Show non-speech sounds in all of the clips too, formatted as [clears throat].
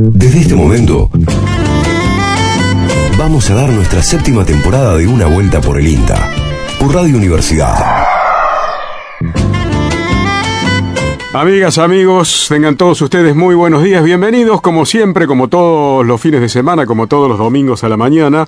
Desde este momento, vamos a dar nuestra séptima temporada de Una Vuelta por el INTA, por Radio Universidad. Amigas, amigos, tengan todos ustedes muy buenos días, bienvenidos como siempre, como todos los fines de semana, como todos los domingos a la mañana,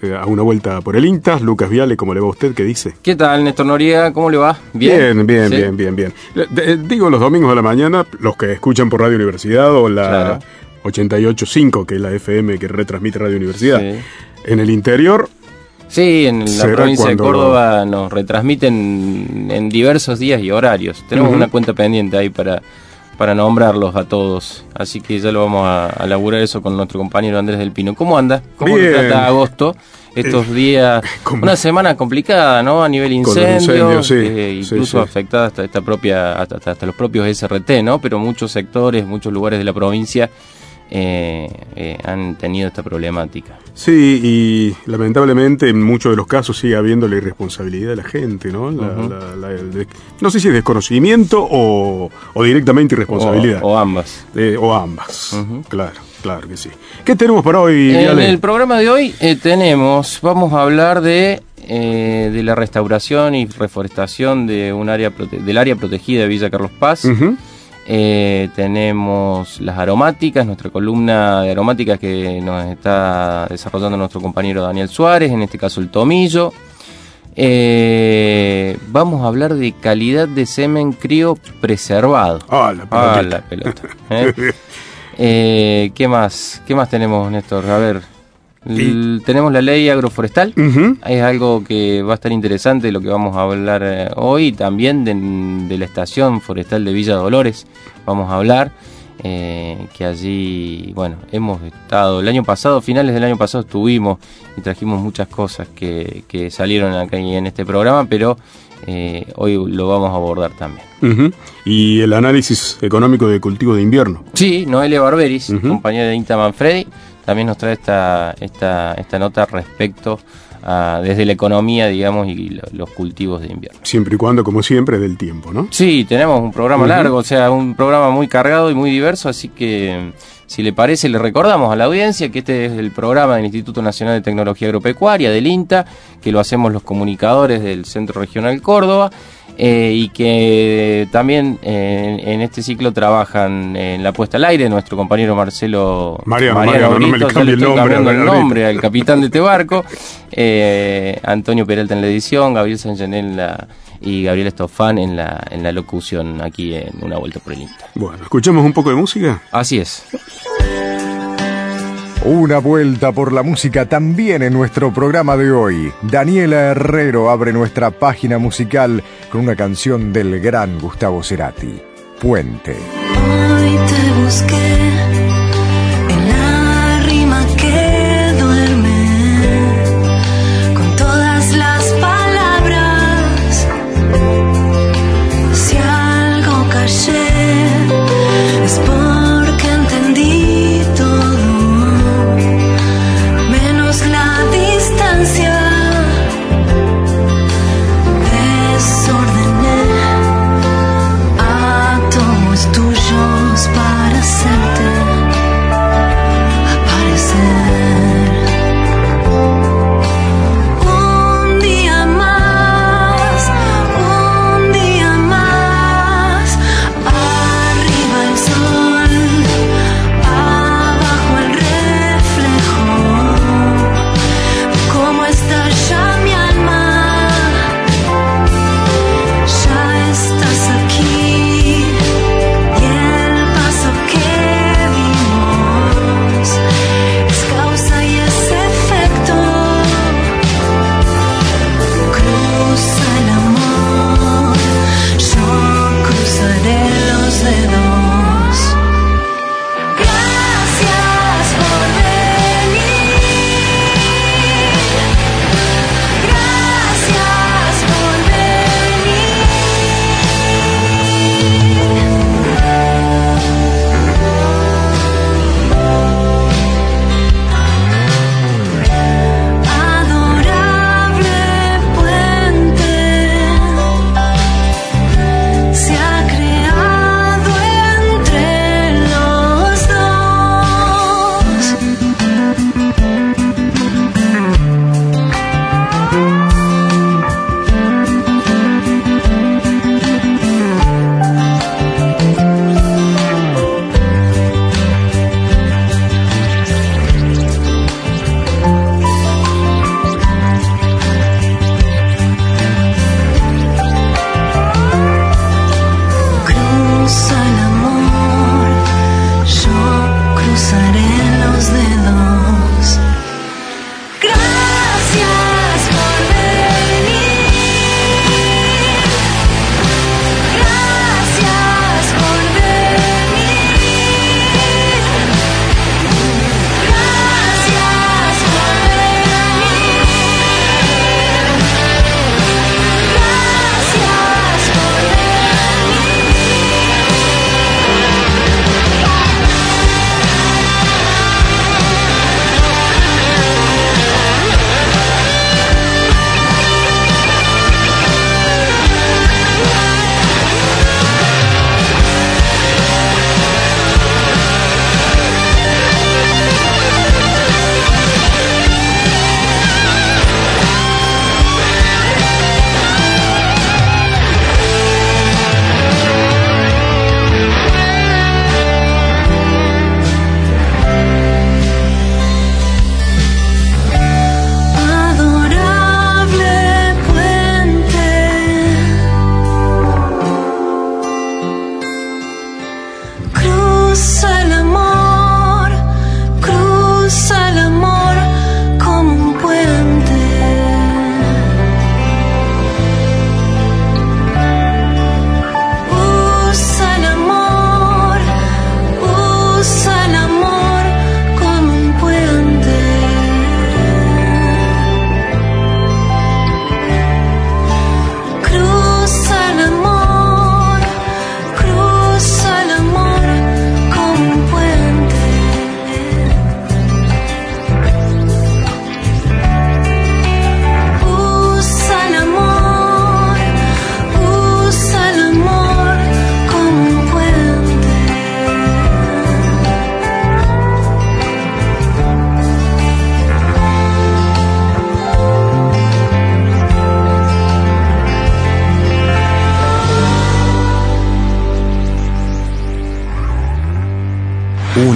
eh, a una vuelta por el INTA. Lucas Viale, ¿cómo le va a usted? ¿Qué dice? ¿Qué tal, Néstor Noriega? ¿Cómo le va? Bien, bien, bien, bien, bien. Eh, digo los domingos a la mañana, los que escuchan por Radio Universidad o la 88.5, que es la FM que retransmite Radio Universidad. En el interior, Sí, en la provincia de Córdoba nos retransmiten en diversos días y horarios. Tenemos una cuenta pendiente ahí para, para nombrarlos a todos. Así que ya lo vamos a, a laburar eso con nuestro compañero Andrés del Pino. ¿Cómo anda? ¿Cómo trata agosto? Estos eh, días, una semana complicada, ¿no? A nivel incendio, eh, incluso afectada hasta esta propia, hasta, hasta los propios SRT, ¿no? Pero muchos sectores, muchos lugares de la provincia eh, eh, han tenido esta problemática. Sí, y lamentablemente en muchos de los casos sigue habiendo la irresponsabilidad de la gente, ¿no? no sé si es desconocimiento o, directamente irresponsabilidad. O, ambas. o ambas, claro. Claro que sí. ¿Qué tenemos para hoy? En el programa de hoy eh, tenemos, vamos a hablar de, de la restauración y reforestación de un área del área protegida de Villa Carlos Paz. Eh, tenemos las aromáticas, nuestra columna de aromáticas que nos está desarrollando nuestro compañero Daniel Suárez, en este caso el tomillo. Eh, vamos a hablar de calidad de semen crío preservado. Ah, la pelota. Ah, la pelota. [laughs] ¿eh? ¿Qué más? ¿Qué más tenemos, Néstor? A ver tenemos la ley agroforestal, es algo que va a estar interesante lo que vamos a hablar eh, hoy, también de, la estación forestal de Villa Dolores, vamos a hablar, eh, que allí, bueno, hemos estado, el año pasado, finales del año pasado estuvimos y trajimos muchas cosas que, que salieron acá en este programa, pero eh, hoy lo vamos a abordar también. Y el análisis económico de cultivo de invierno. Sí, Noelia Barberis, compañera de Inta Manfredi, también nos trae esta, esta, esta nota respecto a, desde la economía, digamos, y los cultivos de invierno. Siempre y cuando, como siempre, del tiempo, ¿no? Sí, tenemos un programa largo, o sea, un programa muy cargado y muy diverso, así que si le parece, le recordamos a la audiencia que este es el programa del Instituto Nacional de Tecnología Agropecuaria, del INTA, que lo hacemos los comunicadores del Centro Regional Córdoba. Eh, y que también eh, en este ciclo trabajan en la puesta al aire nuestro compañero Marcelo Mariano, Mariano, no me le cambie el nombre, el nombre al capitán de este barco, eh, Antonio Peralta en la edición, Gabriel Sanjanel en la y Gabriel Estofán en la, en la locución aquí en Una Vuelta por el Insta. Bueno, ¿escuchamos un poco de música? Así es. Una vuelta por la música también en nuestro programa de hoy. Daniela Herrero abre nuestra página musical con una canción del gran Gustavo Cerati, Puente.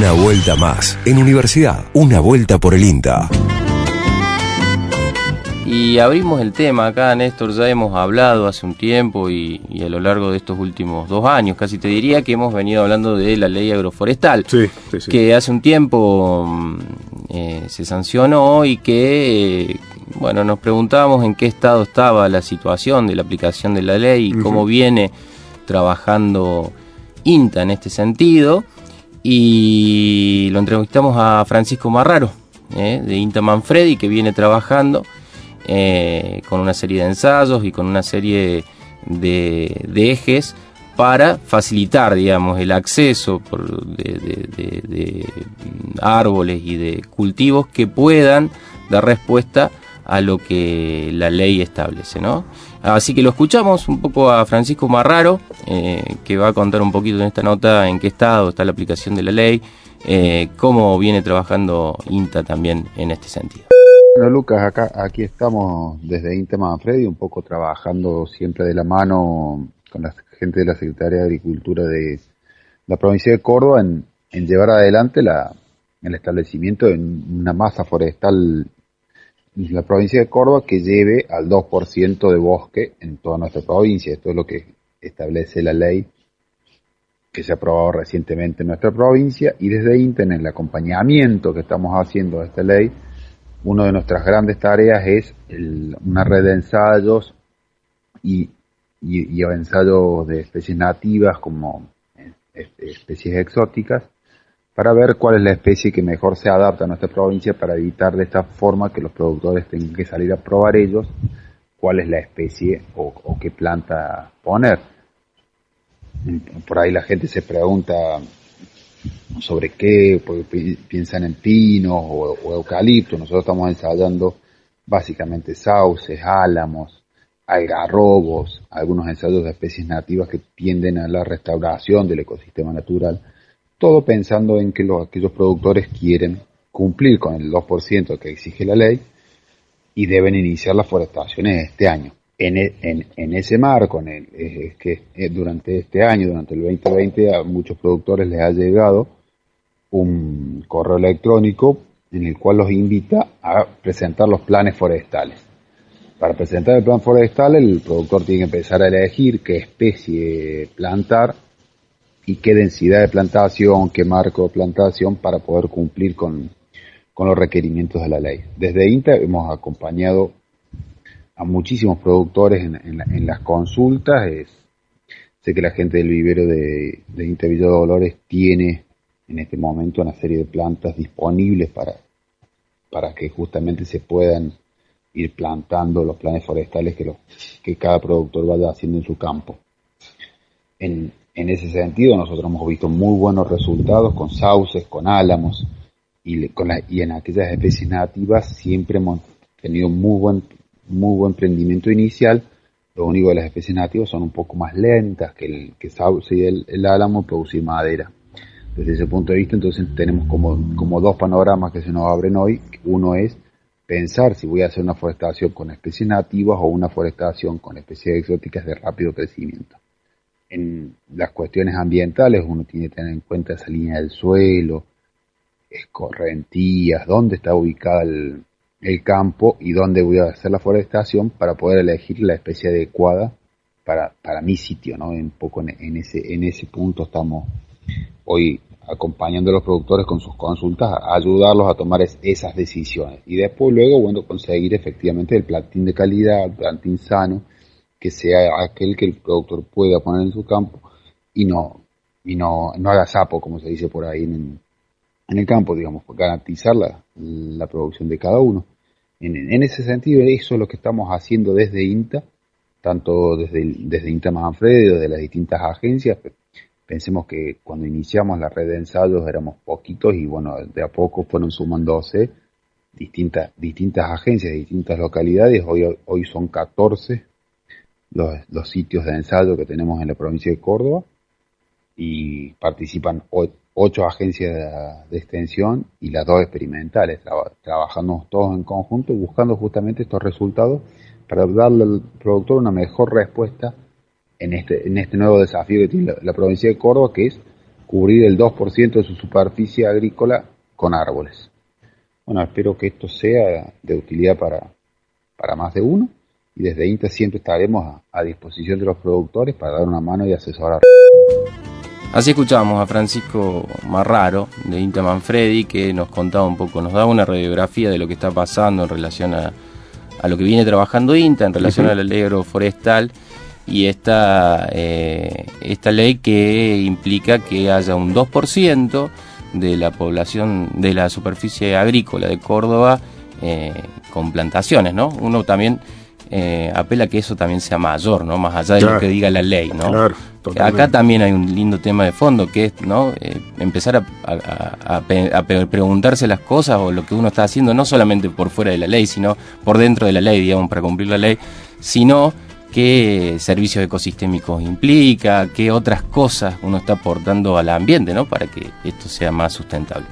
Una vuelta más. En Universidad, una vuelta por el INTA. Y abrimos el tema acá, Néstor, ya hemos hablado hace un tiempo y, a lo largo de estos últimos dos años, casi te diría que hemos venido hablando de la ley agroforestal, que hace un tiempo mm, eh, se sancionó y que, eh, bueno, nos preguntábamos en qué estado estaba la situación de la aplicación de la ley y cómo viene trabajando INTA en este sentido. Y lo entrevistamos a Francisco Marraro, eh, de INTA Manfredi, que viene trabajando eh, con una serie de ensayos y con una serie de, ejes para facilitar, digamos, el acceso de, árboles y de cultivos que puedan dar respuesta a lo que la ley establece, ¿no? Así que lo escuchamos un poco a Francisco Marraro, eh, que va a contar un poquito en esta nota en qué estado está la aplicación de la ley, eh, cómo viene trabajando INTA también en este sentido. Bueno, Lucas, acá, aquí estamos desde INTA Manfredi, un poco trabajando siempre de la mano con la gente de la Secretaría de Agricultura de la provincia de Córdoba en, llevar adelante la, el establecimiento de una masa forestal la provincia de Córdoba que lleve al 2% de bosque en toda nuestra provincia. Esto es lo que establece la ley que se ha aprobado recientemente en nuestra provincia y desde INTA en el acompañamiento que estamos haciendo a esta ley, una de nuestras grandes tareas es una red de ensayos y, y ensayos de especies nativas como especies exóticas para ver cuál es la especie que mejor se adapta a nuestra provincia para evitar de esta forma que los productores tengan que salir a probar ellos cuál es la especie o, qué planta poner. Por ahí la gente se pregunta sobre qué, piensan en pinos o, o eucalipto. Nosotros estamos ensayando básicamente sauces, álamos, algarrobos, algunos ensayos de especies nativas que tienden a la restauración del ecosistema natural todo pensando en que los, aquellos productores quieren cumplir con el 2% que exige la ley y deben iniciar las forestaciones este año. En, e, ese marco, en que eh, durante este año, durante el 2020, a muchos productores les ha llegado un correo electrónico en el cual los invita a presentar los planes forestales. Para presentar el plan forestal, el productor tiene que empezar a elegir qué especie plantar y qué densidad de plantación, qué marco de plantación para poder cumplir con, los requerimientos de la ley. Desde INTA hemos acompañado a muchísimos productores en, las consultas. sé que la gente del vivero de, de INTA Villa Dolores tiene en este momento una serie de plantas disponibles para, para que justamente se puedan ir plantando los planes forestales que, que cada productor vaya haciendo en su campo. En, en ese sentido, nosotros hemos visto muy buenos resultados con sauces, con álamos y, con y en aquellas especies nativas siempre hemos tenido muy buen, muy buen prendimiento inicial. Lo único de las especies nativas son un poco más lentas que el que sauce y el, álamo producir madera. Desde ese punto de vista, entonces tenemos como, como dos panoramas que se nos abren hoy. Uno es pensar si voy a hacer una forestación con especies nativas o una forestación con especies exóticas de rápido crecimiento en las cuestiones ambientales uno tiene que tener en cuenta esa línea del suelo, escorrentías, dónde está ubicado el, campo y dónde voy a hacer la forestación para poder elegir la especie adecuada para, para mi sitio, ¿no? Un poco en, ese, en ese punto estamos hoy acompañando a los productores con sus consultas, ayudarlos a tomar esas decisiones. Y después luego, bueno, conseguir efectivamente el plantín de calidad, el plantín sano, que sea aquel que el productor pueda poner en su campo y no, y no, no haga sapo, como se dice por ahí en, en el campo, digamos, garantizar la, la producción de cada uno. En, en, ese sentido, eso es lo que estamos haciendo desde INTA, tanto desde, desde INTA Manfredi, desde las distintas agencias. Pensemos que cuando iniciamos la red de ensayos éramos poquitos y bueno, de a poco fueron sumándose distintas, distintas agencias, distintas localidades. Hoy, hoy son 14 los, sitios de ensayo que tenemos en la provincia de Córdoba y participan ocho agencias de, extensión y las dos experimentales. trabajando todos en conjunto buscando justamente estos resultados para darle al productor una mejor respuesta en este, en este nuevo desafío que tiene la, provincia de Córdoba, que es cubrir el 2% de su superficie agrícola con árboles. Bueno, espero que esto sea de utilidad para, para más de uno y desde INTA siempre estaremos a, disposición de los productores para dar una mano y asesorar. Así escuchamos a Francisco Marraro de INTA Manfredi que nos contaba un poco, nos da una radiografía de lo que está pasando en relación a, lo que viene trabajando INTA, en relación a la ley agroforestal y esta, eh, esta ley que implica que haya un 2% de la población, de la superficie agrícola de Córdoba eh, con plantaciones, ¿no? Uno también eh, apela a que eso también sea mayor, ¿no? Más allá de lo que diga la ley, ¿no? Claro, Acá también hay un lindo tema de fondo que es, ¿no? Eh, empezar a, preguntarse las cosas o lo que uno está haciendo, no solamente por fuera de la ley, sino por dentro de la ley, digamos, para cumplir la ley, sino qué servicios ecosistémicos implica, qué otras cosas uno está aportando al ambiente, ¿no? Para que esto sea más sustentable.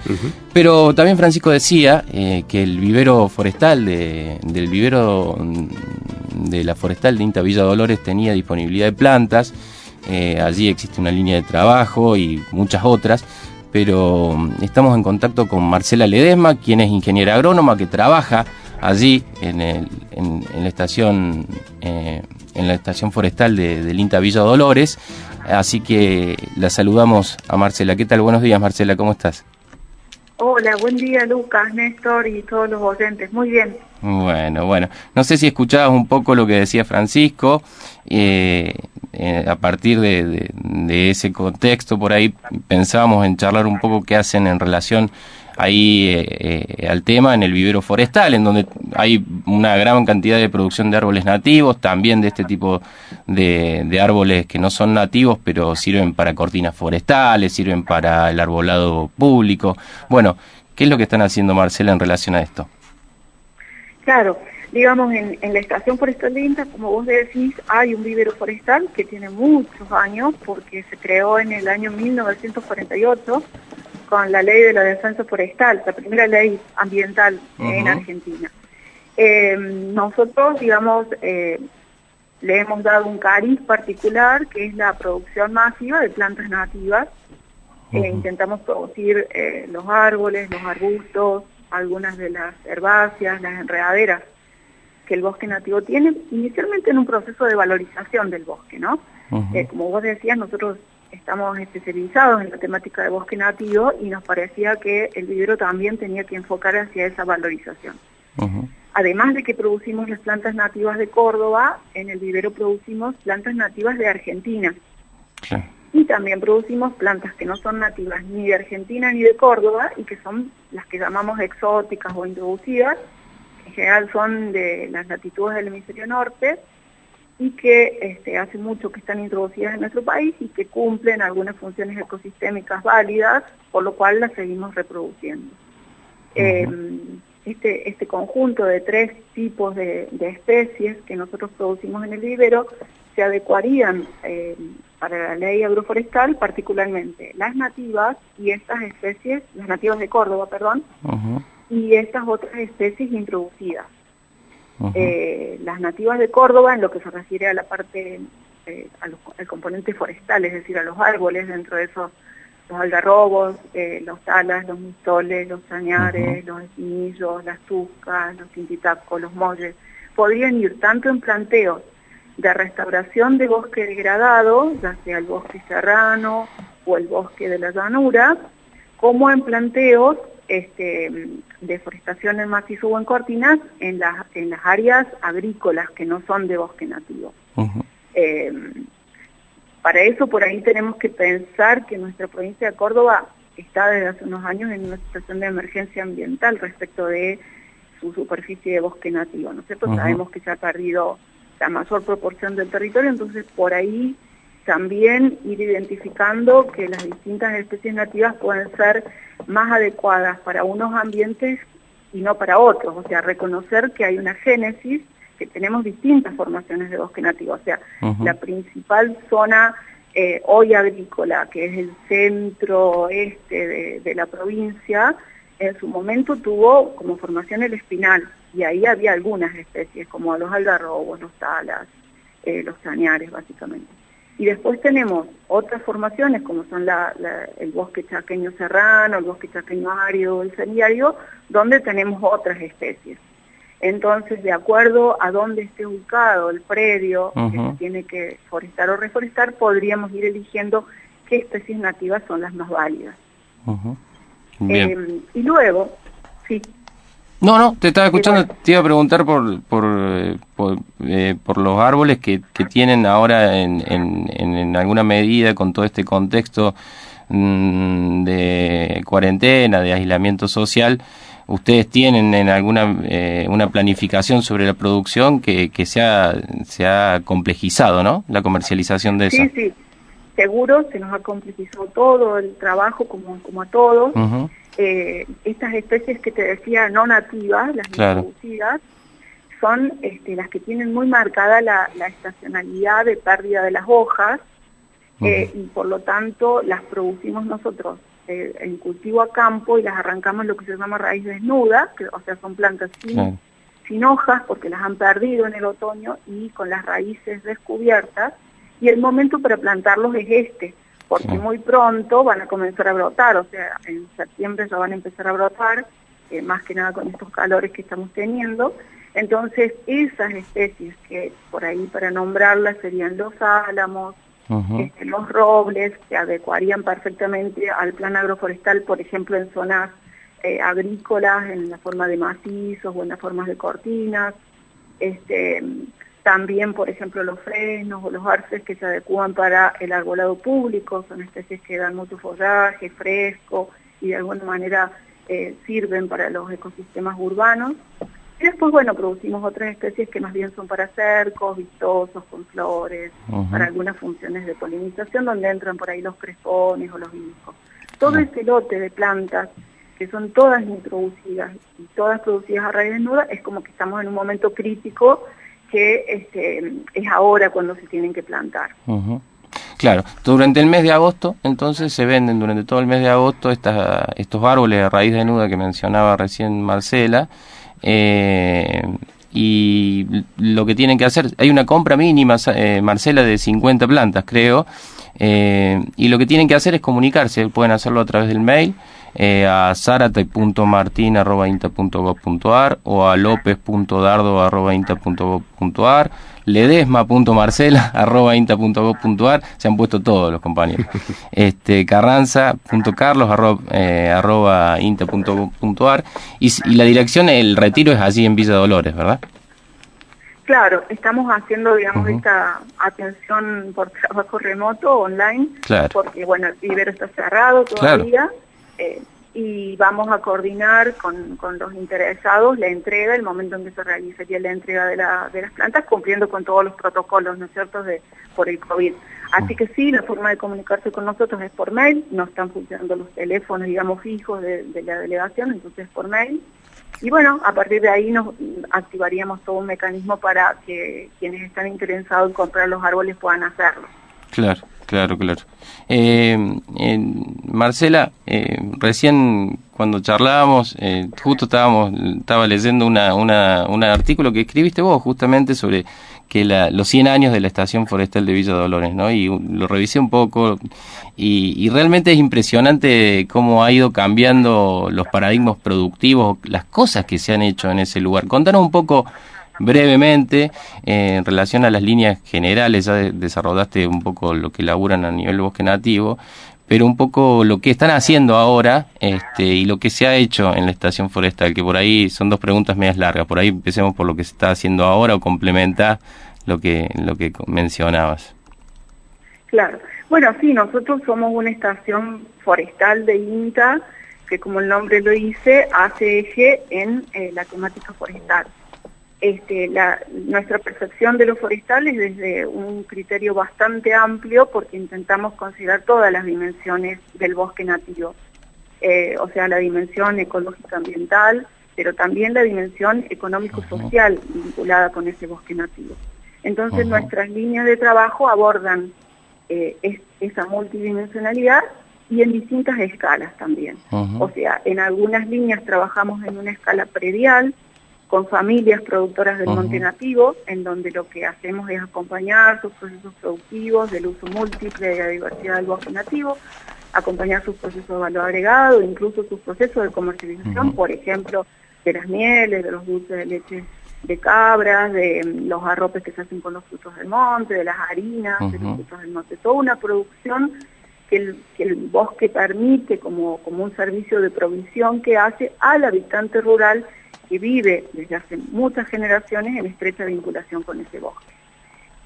Pero también Francisco decía eh, que el vivero forestal de, del vivero mm, de la forestal de Inta Villa Dolores tenía disponibilidad de plantas. Eh, allí existe una línea de trabajo y muchas otras pero mm, estamos en contacto con Marcela Ledesma, quien es ingeniera agrónoma que trabaja allí en, el, en, la estación eh, en la estación forestal de, del INTA Villa Dolores. Así que la saludamos a Marcela. ¿Qué tal? Buenos días, Marcela, ¿cómo estás? Hola, buen día, Lucas, Néstor y todos los oyentes. Muy bien. Bueno, bueno. No sé si escuchabas un poco lo que decía Francisco. Eh, eh, a partir de, de, ese contexto, por ahí pensábamos en charlar un poco qué hacen en relación ahí eh, eh, al tema en el vivero forestal, en donde hay una gran cantidad de producción de árboles nativos, también de este tipo de, árboles que no son nativos, pero sirven para cortinas forestales, sirven para el arbolado público. Bueno, ¿qué es lo que están haciendo, Marcela, en relación a esto? Claro, digamos, en, en la estación forestal de INTA, como vos decís, hay un vivero forestal que tiene muchos años, porque se creó en el año 1948 con la ley de la defensa forestal, la primera ley ambiental en Argentina. Eh, nosotros, digamos, eh, le hemos dado un cariz particular, que es la producción masiva de plantas nativas. Eh, intentamos producir los árboles, los arbustos, algunas de las herbáceas, las enredaderas que el bosque nativo tiene, inicialmente en un proceso de valorización del bosque, ¿no? como vos decías, nosotros estamos especializados en la temática de bosque nativo y nos parecía que el vivero también tenía que enfocar hacia esa valorización. Además de que producimos las plantas nativas de Córdoba, en el vivero producimos plantas nativas de Argentina. Y también producimos plantas que no son nativas ni de Argentina ni de Córdoba y que son las que llamamos exóticas o introducidas, que en general son de las latitudes del hemisferio norte, y que este, hace mucho que están introducidas en nuestro país y que cumplen algunas funciones ecosistémicas válidas, por lo cual las seguimos reproduciendo. Em, este, este conjunto de tres tipos de, especies que nosotros producimos en el vivero se adecuarían em, para la ley agroforestal, particularmente las nativas y estas especies, las nativas de Córdoba, perdón, y estas otras especies introducidas. Eh, las nativas de Córdoba, en lo que se refiere a la parte, eh, al componente forestal, es decir, a los árboles, dentro de esos, los algarrobos, eh, los talas, los mistoles, los sañares, los espinillos, las tuscas, los tintitacos, los molles, podrían ir tanto en planteos de restauración de bosque degradado, ya sea el bosque serrano o el bosque de la llanura, como en planteos este, deforestación en macizo o en cortinas en las, en las áreas agrícolas que no son de bosque nativo. Eh, para eso por ahí tenemos que pensar que nuestra provincia de Córdoba está desde hace unos años en una situación de emergencia ambiental respecto de su superficie de bosque nativo, ¿no es cierto? Sabemos que se ha perdido la mayor proporción del territorio, entonces por ahí también ir identificando que las distintas especies nativas pueden ser más adecuadas para unos ambientes y no para otros, o sea, reconocer que hay una génesis, que tenemos distintas formaciones de bosque nativo, o sea, la principal zona eh, hoy agrícola, que es el centro este de, la provincia, en su momento tuvo como formación el espinal, y ahí había algunas especies, como los algarrobos, los talas, eh, los chañares, básicamente. Y después tenemos otras formaciones como son la, el bosque chaqueño serrano, el bosque chaqueño árido, el ceniario, donde tenemos otras especies. Entonces, de acuerdo a dónde esté ubicado el predio que se tiene que forestar o reforestar, podríamos ir eligiendo qué especies nativas son las más válidas. Eh, y luego, sí. No, no, te estaba escuchando, te iba a preguntar por, por, eh, eh, por, los árboles que, que tienen ahora en, en, en, alguna medida con todo este contexto mm, de cuarentena, de aislamiento social, ustedes tienen en alguna eh, una planificación sobre la producción que, que se, ha, se ha complejizado, ¿no? La comercialización de eso. Sí, sí, seguro, se nos ha complejizado todo el trabajo como, como a todos. Eh, estas especies que te decía no nativas, las introducidas, son este, las que tienen muy marcada la, estacionalidad de pérdida de las hojas eh, y por lo tanto las producimos nosotros eh, en cultivo a campo y las arrancamos lo que se llama raíz desnuda, que, o sea, son plantas sin, sin hojas porque las han perdido en el otoño y con las raíces descubiertas. Y el momento para plantarlos es este porque muy pronto van a comenzar a brotar, o sea, en septiembre ya van a empezar a brotar, eh, más que nada con estos calores que estamos teniendo. Entonces, esas especies que por ahí para nombrarlas serían los álamos, este, los robles, se adecuarían perfectamente al plan agroforestal, por ejemplo, en zonas eh, agrícolas, en la forma de macizos o en las formas de cortinas. Este, también, por ejemplo, los frenos o los arces que se adecúan para el arbolado público, son especies que dan mucho follaje, fresco y de alguna manera eh, sirven para los ecosistemas urbanos. Y después, bueno, producimos otras especies que más bien son para cercos, vistosos, con flores, para algunas funciones de polinización, donde entran por ahí los crespones o los hijos. Todo ese lote de plantas, que son todas introducidas y todas producidas a raíz desnuda, es como que estamos en un momento crítico que este, es ahora cuando se tienen que plantar. Claro, durante el mes de agosto, entonces se venden durante todo el mes de agosto estas, estos árboles de raíz desnuda que mencionaba recién Marcela. Eh, y lo que tienen que hacer, hay una compra mínima, eh, Marcela, de 50 plantas, creo, eh, y lo que tienen que hacer es comunicarse, pueden hacerlo a través del mail eh, a zarate.martin.inta.gov.ar o a lopez.dardo.inta.gov.ar ledesma.marcela.inta.gov.ar se han puesto todos los compañeros. [laughs] Este carranza.carlos.inta.gov.ar y, y la dirección, el retiro es allí en Villa Dolores, ¿verdad? Claro, estamos haciendo, digamos, esta atención por trabajo remoto, online, porque, bueno, el vivero está cerrado todavía. Eh, y vamos a coordinar con, con, los interesados la entrega, el momento en que se realizaría la entrega de, la, de las plantas, cumpliendo con todos los protocolos, ¿no es cierto?, por el COVID. Así que sí, la forma de comunicarse con nosotros es por mail, no están funcionando los teléfonos, digamos, fijos de, de la delegación, entonces por mail. Y bueno, a partir de ahí nos activaríamos todo un mecanismo para que quienes están interesados en comprar los árboles puedan hacerlo. Claro. Claro, claro. Eh, Marcela, eh, recién cuando charlábamos, eh, justo estábamos, estaba leyendo una, una, un artículo que escribiste vos justamente sobre que la, los 100 años de la Estación Forestal de Villa Dolores, ¿no? Y lo revisé un poco y, y, realmente es impresionante cómo ha ido cambiando los paradigmas productivos, las cosas que se han hecho en ese lugar. Contanos un poco brevemente eh, en relación a las líneas generales, ya desarrollaste un poco lo que laburan a nivel bosque nativo, pero un poco lo que están haciendo ahora este, y lo que se ha hecho en la estación forestal, que por ahí son dos preguntas medias largas, por ahí empecemos por lo que se está haciendo ahora o complementa lo que, lo que mencionabas. Claro, bueno, sí, nosotros somos una estación forestal de INTA que como el nombre lo dice, hace eje en eh, la temática forestal este, la, nuestra percepción de los forestales desde un criterio bastante amplio porque intentamos considerar todas las dimensiones del bosque nativo, eh, o sea, la dimensión ecológica ambiental, pero también la dimensión económico-social vinculada con ese bosque nativo. Entonces nuestras líneas de trabajo abordan eh, esa multidimensionalidad y en distintas escalas también. O sea, en algunas líneas trabajamos en una escala predial, con familias productoras del monte nativo, en donde lo que hacemos es acompañar sus procesos productivos del uso múltiple de la diversidad del bosque nativo, acompañar sus procesos de valor agregado, incluso sus procesos de comercialización, por ejemplo, de las mieles, de los dulces de leche de cabras, de mm, los arropes que se hacen con los frutos del monte, de las harinas, de los frutos del monte, toda una producción que el, que el bosque permite como, como un servicio de provisión que hace al habitante rural que vive desde hace muchas generaciones en estrecha vinculación con ese bosque.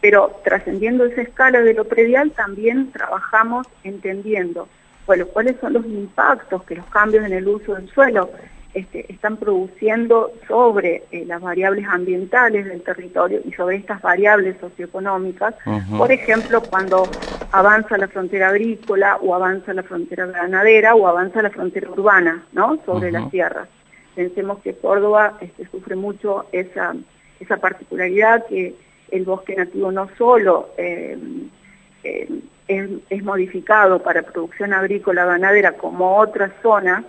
Pero trascendiendo esa escala de lo predial, también trabajamos entendiendo bueno, cuáles son los impactos que los cambios en el uso del suelo este, están produciendo sobre eh, las variables ambientales del territorio y sobre estas variables socioeconómicas. Por ejemplo, cuando avanza la frontera agrícola o avanza la frontera ganadera o avanza la frontera urbana, ¿no? Sobre las tierras. Pensemos que Córdoba este, sufre mucho esa, esa particularidad que el bosque nativo no solo eh, eh, es, modificado para producción agrícola ganadera como otras zonas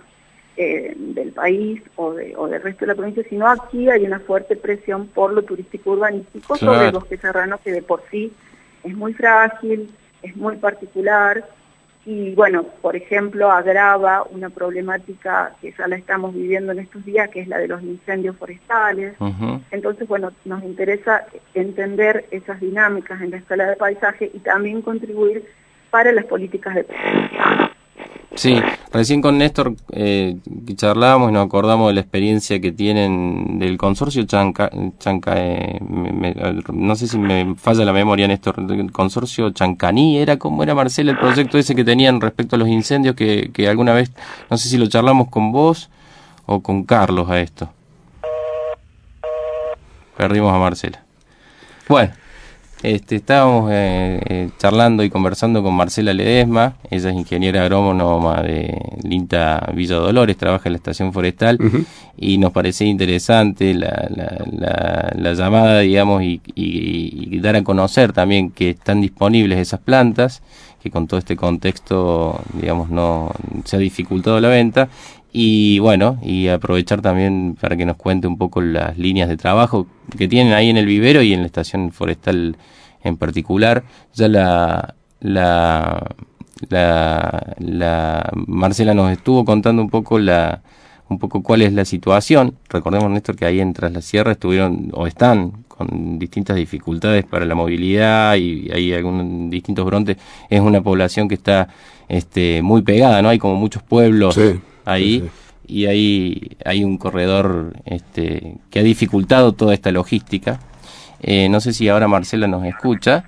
eh, del país o, de, o del resto de la provincia, sino aquí hay una fuerte presión por lo turístico urbanístico sobre el bosque serrano que de por sí es muy frágil, es muy particular y bueno, por ejemplo, agrava una problemática que ya la estamos viviendo en estos días, que es la de los incendios forestales. Entonces, bueno, nos interesa entender esas dinámicas en la escala de paisaje y también contribuir para las políticas de prevención. Sí, recién con Néstor eh, charlábamos y nos acordamos de la experiencia que tienen del consorcio Chanca, Chanca eh, no sé si me falla la memoria, Néstor, consorcio Chancaní, era como era Marcela el proyecto ese que tenían respecto a los incendios que, que alguna vez, no sé si lo charlamos con vos o con Carlos a esto. Perdimos a Marcela. Bueno, este, estábamos eh, eh, charlando y conversando con Marcela Ledesma, ella es ingeniera agrónoma de Linta Villa Dolores, trabaja en la estación forestal. Y nos parecía interesante la, la, llamada, digamos, y, dar a conocer también que están disponibles esas plantas, que con todo este contexto, digamos, no se ha dificultado la venta y bueno, y aprovechar también para que nos cuente un poco las líneas de trabajo que tienen ahí en el vivero y en la estación forestal en particular. Ya la, la, la, Marcela nos estuvo contando un poco la un poco cuál es la situación. Recordemos, Néstor, que ahí en Tras la Sierra estuvieron o están con distintas dificultades para la movilidad y hay algunos distintos brontes. Es una población que está este, muy pegada, ¿no? Hay como muchos pueblos ahí. Y ahí hay un corredor este, que ha dificultado toda esta logística. Eh, no sé si ahora Marcela nos escucha.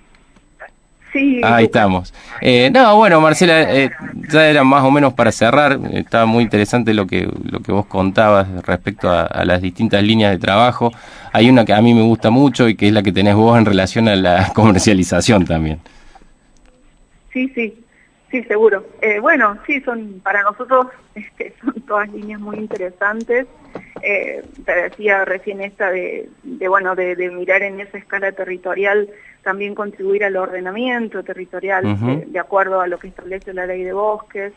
Sí. Ahí estamos. Eh, no, bueno, Marcela, eh, ya era más o menos para cerrar. Estaba muy interesante lo que lo que vos contabas respecto a, a, las distintas líneas de trabajo. Hay una que a mí me gusta mucho y que es la que tenés vos en relación a la [laughs] comercialización también. Sí, sí. Sí, seguro. Eh, bueno, sí, son para nosotros [laughs] este, son todas líneas muy interesantes. Eh, te decía recién esta de, bueno, de, mirar en esa escala territorial, también contribuir al ordenamiento territorial de, acuerdo a lo que establece la ley de bosques.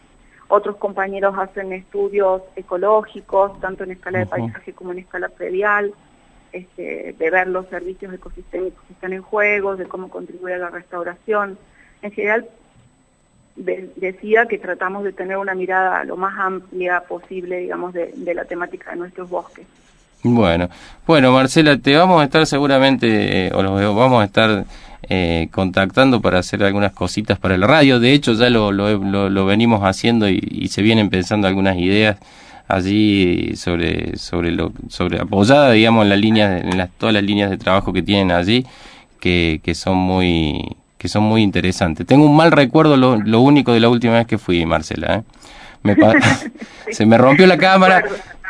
Otros compañeros hacen estudios ecológicos, tanto en escala de paisaje como en escala predial, este, de ver los servicios ecosistémicos que están en juego, de cómo contribuir a la restauración. En general, decía que tratamos de tener una mirada lo más amplia posible, digamos, de, la temática de nuestros bosques. Bueno, bueno, Marcela, te vamos a estar seguramente, eh, o los vamos a estar eh, contactando para hacer algunas cositas para el radio. De hecho, ya lo, lo, venimos haciendo y, se vienen pensando algunas ideas allí sobre sobre lo sobre apoyada, digamos, en la línea, en las, todas las líneas de trabajo que tienen allí, que, que son muy que son muy interesantes. Tengo un mal recuerdo, lo, lo único de la última vez que fui, Marcela. ¿eh? Me [laughs] se me rompió la cámara.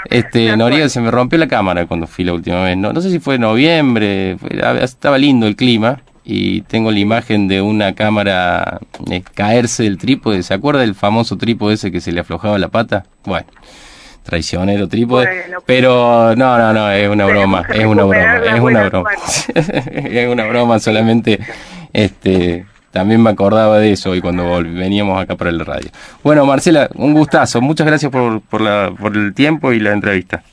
Este, Noriega, se me rompió la cámara cuando fui la última vez. No, no sé si fue en noviembre, estaba lindo el clima y tengo la imagen de una cámara eh, caerse del trípode. ¿Se acuerda del famoso trípode ese que se le aflojaba la pata? Bueno, traicionero trípode. pero no, no, no, es una broma, es una broma, es una broma. es una broma solamente este, también me acordaba de eso hoy cuando veníamos acá para el radio. Bueno, Marcela, un gustazo. Muchas gracias por, por, la, por el tiempo y la entrevista.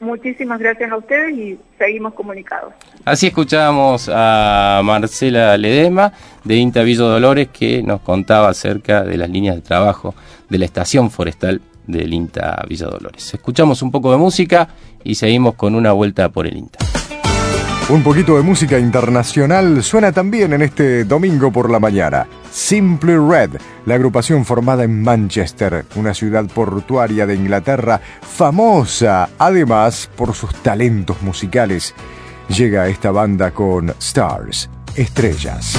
Muchísimas gracias a ustedes y seguimos comunicados. Así escuchábamos a Marcela Ledesma de INTA Villo Dolores que nos contaba acerca de las líneas de trabajo de la estación forestal del INTA Villa Dolores. Escuchamos un poco de música y seguimos con una vuelta por el INTA. Un poquito de música internacional suena también en este domingo por la mañana. Simply Red, la agrupación formada en Manchester, una ciudad portuaria de Inglaterra, famosa además por sus talentos musicales. Llega a esta banda con Stars, Estrellas.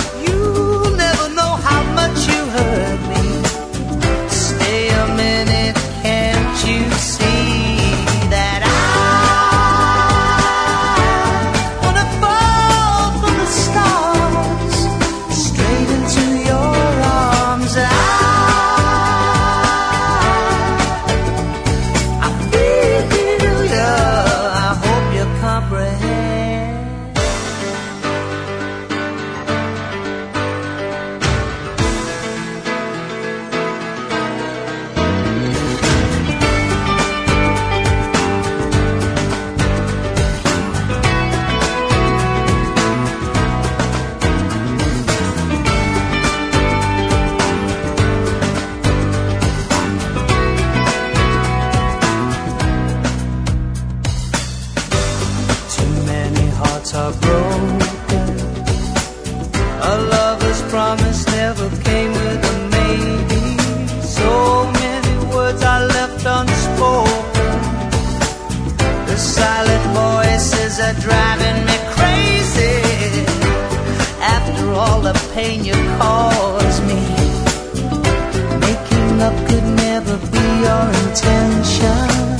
never be your intention.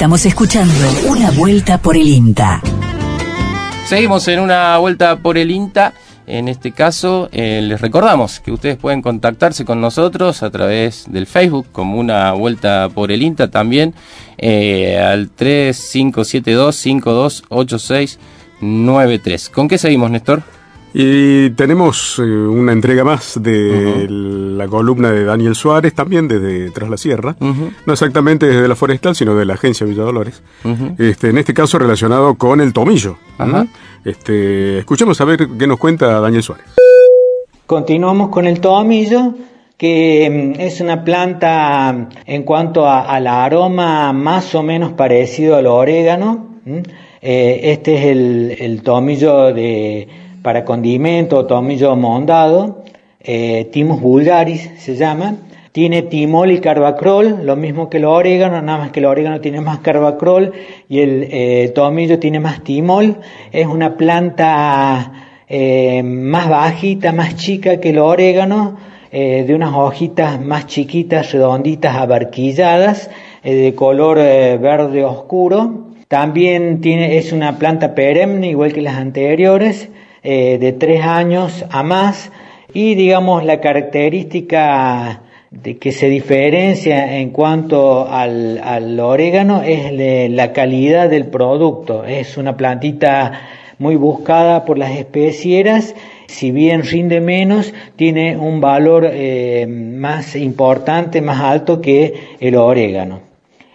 Estamos escuchando Una Vuelta por el INTA. Seguimos en Una Vuelta por el INTA. En este caso, eh, les recordamos que ustedes pueden contactarse con nosotros a través del Facebook, como una vuelta por el INTA también, eh, al 3572-528693. ¿Con qué seguimos, Néstor? Y tenemos eh, una entrega más de la columna de Daniel Suárez, también desde Tras la Sierra, no exactamente desde la Forestal, sino de la agencia Villa Dolores, este, en este caso relacionado con el tomillo. Este, escuchemos a ver qué nos cuenta Daniel Suárez. Continuamos con el tomillo que mm, es una planta en cuanto al aroma más o menos parecido al orégano. Eh, este es el, tomillo de, para condimento, tomillo mondado, eh, Timus vulgaris se llama. Tiene timol y carbacrol, lo mismo que el orégano, nada más que el orégano tiene más carbacrol y el eh, tomillo tiene más timol. Es una planta eh, más bajita, más chica que el orégano, de unas hojitas más chiquitas, redonditas, abarquilladas, de color verde oscuro. También tiene, es una planta perenne, igual que las anteriores, de tres años a más. Y digamos la característica que se diferencia en cuanto al, orégano es la calidad del producto. Es una plantita muy buscada por las especieras, si bien rinde menos, tiene un valor eh, más importante, más alto que el orégano.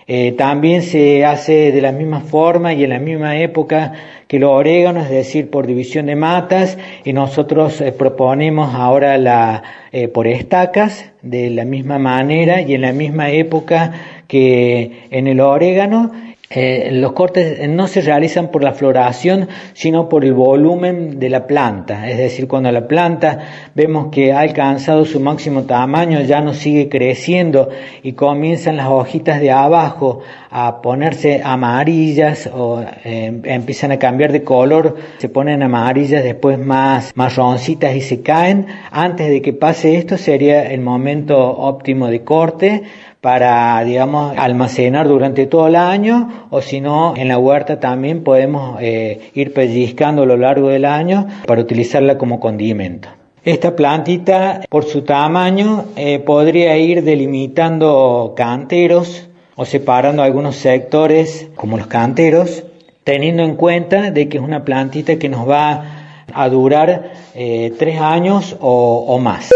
Eh, también se hace de la misma forma y en la misma época que los oréganos, es decir, por división de matas, y nosotros eh, proponemos ahora la eh, por estacas, de la misma manera y en la misma época que en el orégano, eh, los cortes no se realizan por la floración, sino por el volumen de la planta. Es decir, cuando la planta vemos que ha alcanzado su máximo tamaño, ya no sigue creciendo y comienzan las hojitas de abajo a ponerse amarillas o eh, empiezan a cambiar de color, se ponen amarillas, después más marroncitas y se caen. Antes de que pase esto sería el momento óptimo de corte para, digamos, almacenar durante todo el año o si no, en la huerta también podemos eh, ir pellizcando a lo largo del año para utilizarla como condimento. Esta plantita, por su tamaño, eh, podría ir delimitando canteros o separando algunos sectores como los canteros, teniendo en cuenta de que es una plantita que nos va a durar eh, tres años o más.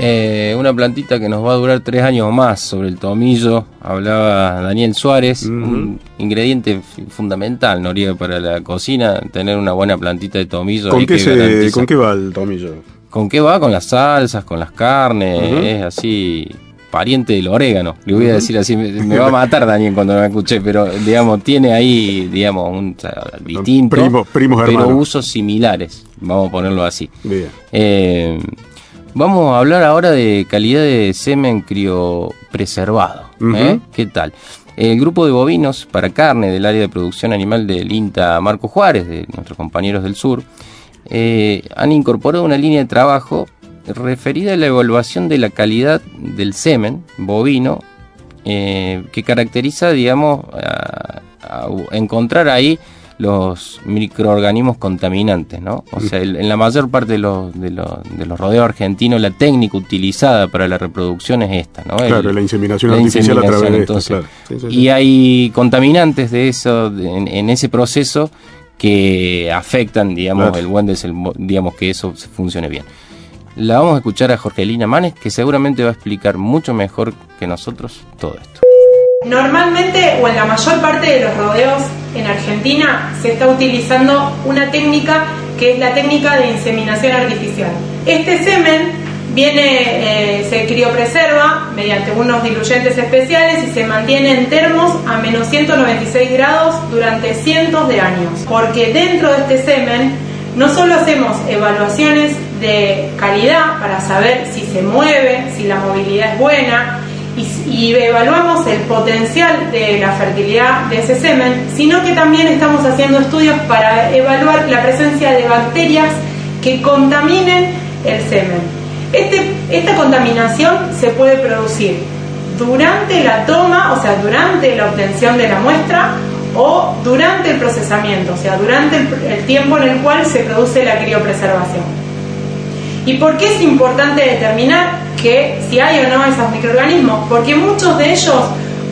Eh, una plantita que nos va a durar tres años más sobre el tomillo, hablaba Daniel Suárez, un ingrediente fundamental, Noriega, para la cocina, tener una buena plantita de tomillo. ¿Con, qué, ¿con qué va el tomillo? ¿Con qué va? Con las salsas, con las carnes, es así pariente del orégano, le voy a decir así, me, va a matar Daniel cuando me escuché, pero digamos, tiene ahí, digamos, un distinto, primos pero usos similares, vamos a ponerlo así. Bien. Eh, Vamos a hablar ahora de calidad de semen criopreservado. ¿eh? ¿Qué tal? El grupo de bovinos para carne del área de producción animal del INTA Marco Juárez, de nuestros compañeros del sur, eh, han incorporado una línea de trabajo referida a la evaluación de la calidad del semen bovino eh, que caracteriza, digamos, a encontrar ahí los microorganismos contaminantes, ¿no? O sea, en la mayor parte de los, de, los, de los rodeos argentinos la técnica utilizada para la reproducción es esta, ¿no? Claro, la inseminación artificial a través de esto, claro. Y hay contaminantes de eso, en, ese proceso que afectan, digamos, el buen digamos, que eso funcione bien. La vamos a escuchar a Jorgelina Manes, que seguramente va a explicar mucho mejor que nosotros todo esto. Normalmente o en la mayor parte de los rodeos en Argentina se está utilizando una técnica que es la técnica de inseminación artificial. Este semen viene, eh, se criopreserva mediante unos diluyentes especiales y se mantiene en termos a menos 196 grados durante cientos de años. Porque dentro de este semen no solo hacemos evaluaciones de calidad para saber si se mueve, si la movilidad es buena, y, evaluamos el potencial de la fertilidad de ese semen, sino que también estamos haciendo estudios para evaluar la presencia de bacterias que contaminen el semen. Este, esta contaminación se puede producir durante la toma, o sea, durante la obtención de la muestra o durante el procesamiento, o sea, durante el, el tiempo en el cual se produce la criopreservación. ¿Y por qué es importante determinar que si hay o no esos microorganismos, porque muchos de ellos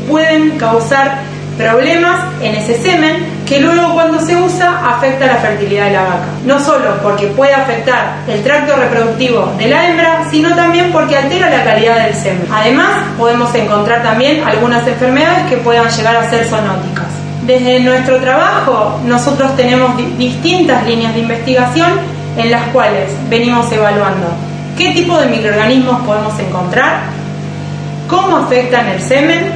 pueden causar problemas en ese semen que luego cuando se usa afecta la fertilidad de la vaca. No solo porque puede afectar el tracto reproductivo de la hembra, sino también porque altera la calidad del semen. Además, podemos encontrar también algunas enfermedades que puedan llegar a ser zoonóticas. Desde nuestro trabajo, nosotros tenemos distintas líneas de investigación en las cuales venimos evaluando qué tipo de microorganismos podemos encontrar, cómo afectan el semen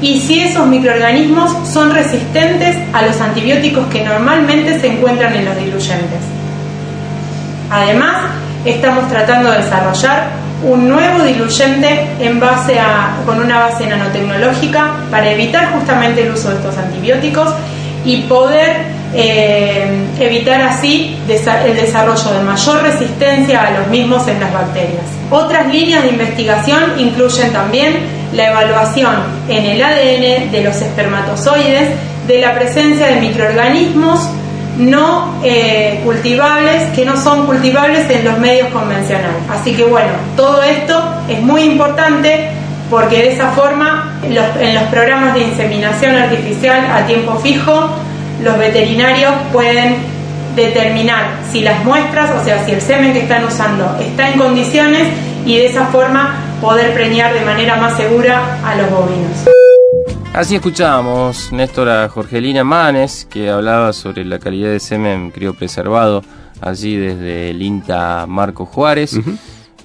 y si esos microorganismos son resistentes a los antibióticos que normalmente se encuentran en los diluyentes. Además, estamos tratando de desarrollar un nuevo diluyente en base a, con una base nanotecnológica para evitar justamente el uso de estos antibióticos y poder eh, evitar así el desarrollo de mayor resistencia a los mismos en las bacterias. Otras líneas de investigación incluyen también la evaluación en el ADN de los espermatozoides de la presencia de microorganismos no eh, cultivables que no son cultivables en los medios convencionales. Así que bueno, todo esto es muy importante porque de esa forma en los programas de inseminación artificial a tiempo fijo los veterinarios pueden determinar si las muestras, o sea, si el semen que están usando está en condiciones y de esa forma poder preñar de manera más segura a los bovinos. Así escuchábamos Néstor a Jorgelina Manes, que hablaba sobre la calidad de semen criopreservado allí desde el INTA Marco Juárez.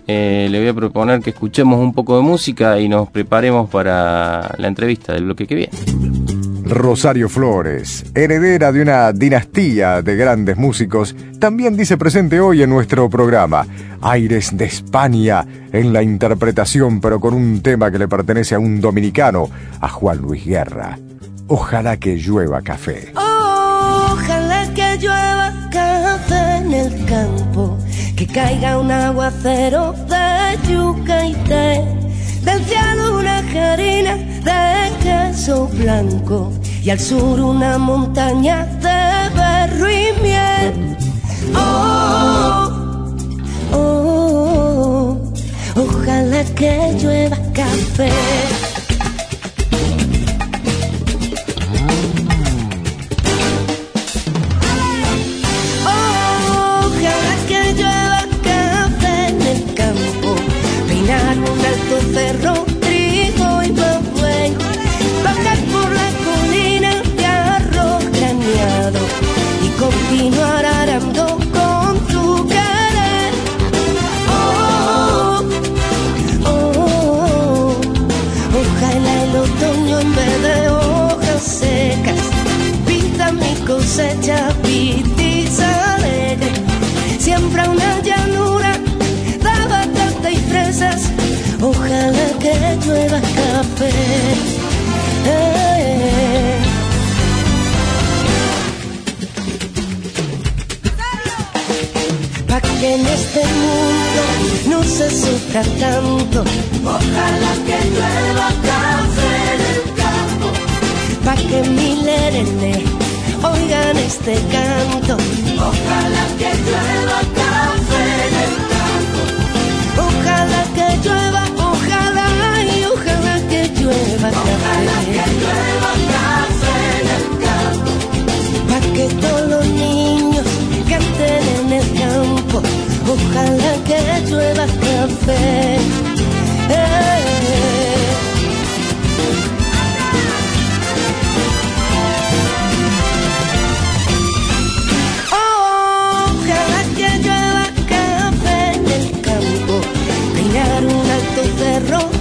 Eh, le voy a proponer que escuchemos un poco de música y nos preparemos para la entrevista del bloque que viene. Rosario Flores, heredera de una dinastía de grandes músicos, también dice presente hoy en nuestro programa. Aires de España en la interpretación, pero con un tema que le pertenece a un dominicano, a Juan Luis Guerra. Ojalá que llueva café. Ojalá que llueva café en el campo, que caiga un aguacero de yuca y té, del cielo de queso blanco y al sur una montaña de berro y. Oh, oh, oh, ojalá que llueva café. Pitiza alegre. Siembra una llanura de batata y fresas. Ojalá que llueva café. Eh, que en este mundo no se sufra tanto. Ojalá que llueva café en el campo. Pa' que mi lerele oigan este canto. Ojalá que llueva café en el campo. Ojalá que llueva, ojalá y ojalá que llueva café. Ojalá que llueva café en el campo. Pa' que todos los niños canten en el campo ojalá que llueva café. Cerro,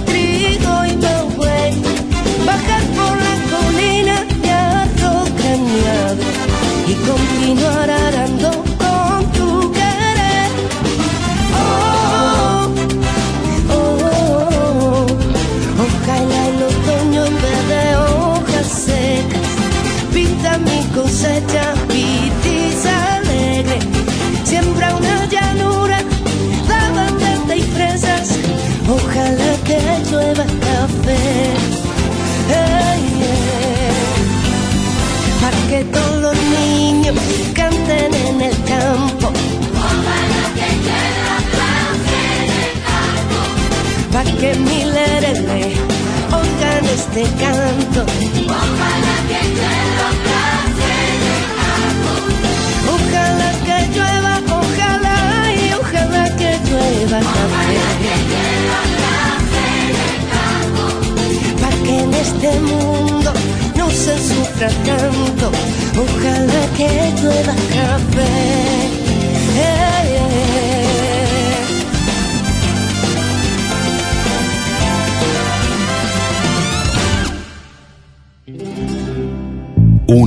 que mi lerele oigan este canto. Ojalá que llueva café. Ojalá que llueva, ojalá y ojalá que llueva café. Para que en este mundo no se sufra tanto. Ojalá que llueva café.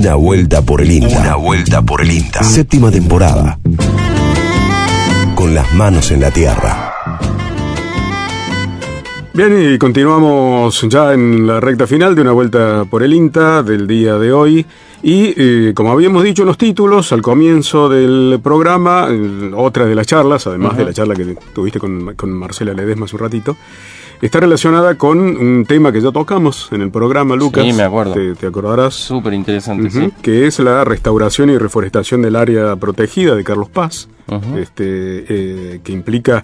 Una vuelta por el INTA. Una vuelta por el INTA. Séptima temporada. Con las manos en la tierra. Bien, y continuamos ya en la recta final de una vuelta por el INTA del día de hoy. Y eh, como habíamos dicho en los títulos al comienzo del programa, eh, otra de las charlas, además de la charla que tuviste con, con Marcela Ledesma hace un ratito, está relacionada con un tema que ya tocamos en el programa, Lucas. Sí, me acuerdo. Te, te acordarás. Súper interesante, sí. Que es la restauración y reforestación del área protegida de Carlos Paz, este, eh, que implica,